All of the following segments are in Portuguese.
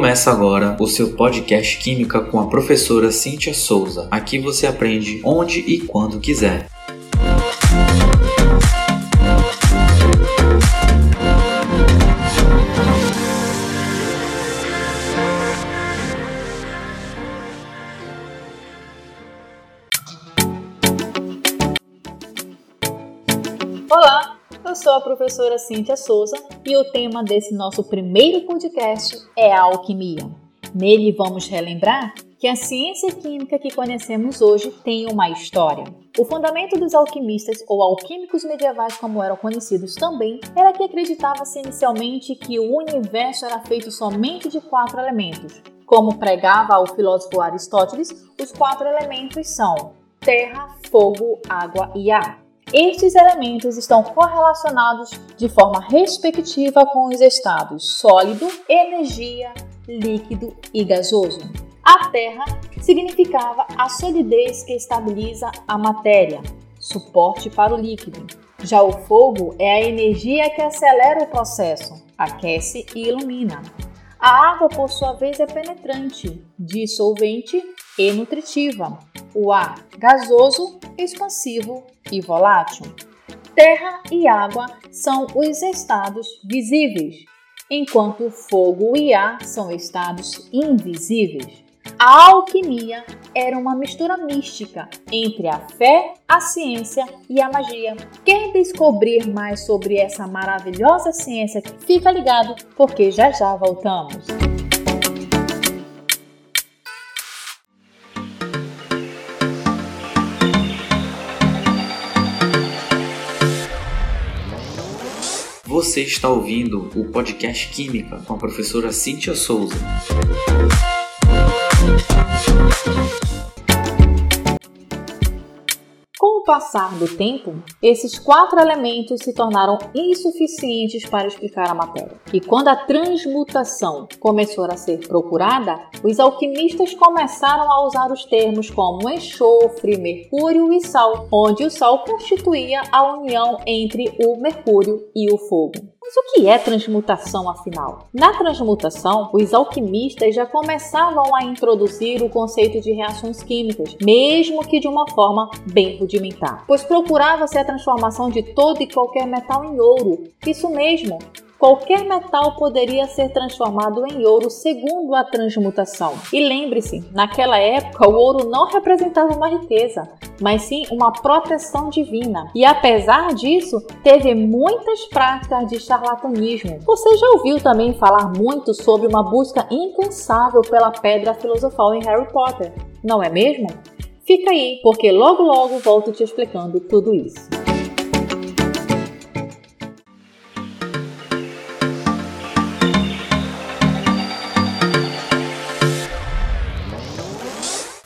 Começa agora o seu podcast Química com a professora Cíntia Souza. Aqui você aprende onde e quando quiser. Olá, eu sou a professora Cíntia Souza e o tema desse nosso primeiro podcast é a alquimia. Nele vamos relembrar que a ciência química que conhecemos hoje tem uma história. O fundamento dos alquimistas, ou alquímicos medievais como eram conhecidos também, era que acreditava-se inicialmente que o universo era feito somente de quatro elementos. Como pregava o filósofo Aristóteles, os quatro elementos são terra, fogo, água e ar. Estes elementos estão correlacionados de forma respectiva com os estados sólido, energia, líquido e gasoso. A terra significava a solidez que estabiliza a matéria, suporte para o líquido. Já o fogo é a energia que acelera o processo, aquece e ilumina. A água, por sua vez, é penetrante, dissolvente e nutritiva. O ar, gasoso, expansivo e volátil. Terra e água são os estados visíveis, enquanto fogo e ar são estados invisíveis. A alquimia era uma mistura mística entre a fé, a ciência e a magia. Quer descobrir mais sobre essa maravilhosa ciência? Fica ligado, porque já já voltamos. Você está ouvindo o podcast Química com a professora Cíntia Souza. Passar do tempo, esses quatro elementos se tornaram insuficientes para explicar a matéria. E quando a transmutação começou a ser procurada, os alquimistas começaram a usar os termos como enxofre, mercúrio e sal, onde o sal constituía a união entre o mercúrio e o fogo. Mas o que é transmutação, afinal? Na transmutação, os alquimistas já começavam a introduzir o conceito de reações químicas, mesmo que de uma forma bem rudimentar, pois procurava-se a transformação de todo e qualquer metal em ouro. Isso mesmo, Qualquer metal poderia ser transformado em ouro segundo a transmutação. E lembre-se, naquela época o ouro não representava uma riqueza, mas sim uma proteção divina. E apesar disso, teve muitas práticas de charlatanismo. Você já ouviu também falar muito sobre uma busca incansável pela pedra filosofal em Harry Potter, não é mesmo? Fica aí, porque logo logo volto te explicando tudo isso.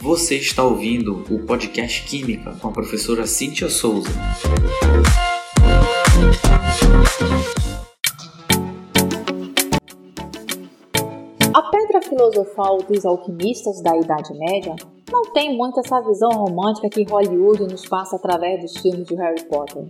Você está ouvindo o podcast Química com a professora Cíntia Souza. A pedra filosofal dos alquimistas da Idade Média não tem muito essa visão romântica que Hollywood nos passa através dos filmes de Harry Potter.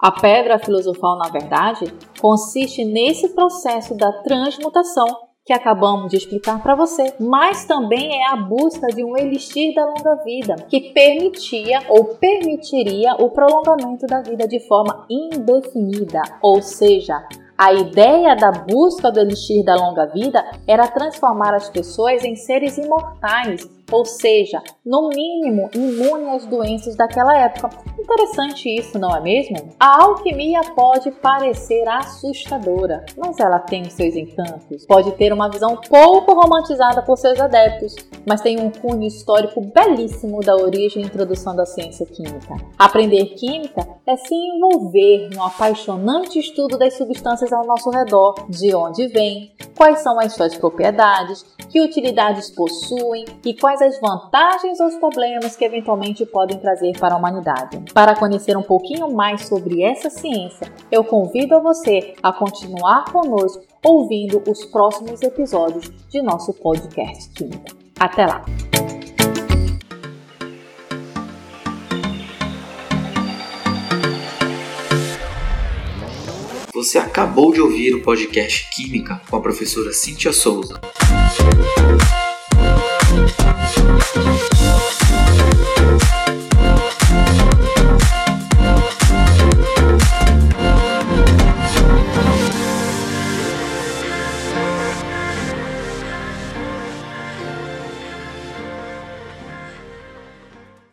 A pedra filosofal, na verdade, consiste nesse processo da transmutação que acabamos de explicar para você, mas também é a busca de um elixir da longa vida, que permitia ou permitiria o prolongamento da vida de forma indefinida, ou seja, a ideia da busca do elixir da longa vida era transformar as pessoas em seres imortais, ou seja, no mínimo imune às doenças daquela época. Interessante isso, não é mesmo? A alquimia pode parecer assustadora, mas ela tem os seus encantos. Pode ter uma visão pouco romantizada por seus adeptos, mas tem um cunho histórico belíssimo da origem e introdução da ciência química. Aprender química é se envolver no apaixonante estudo das substâncias ao nosso redor, de onde vêm, quais são as suas propriedades, que utilidades possuem e quais as vantagens ou os problemas que eventualmente podem trazer para a humanidade. Para conhecer um pouquinho mais sobre essa ciência, eu convido você a continuar conosco ouvindo os próximos episódios de nosso podcast Química. Até lá! Você acabou de ouvir o podcast Química com a professora Cíntia Souza.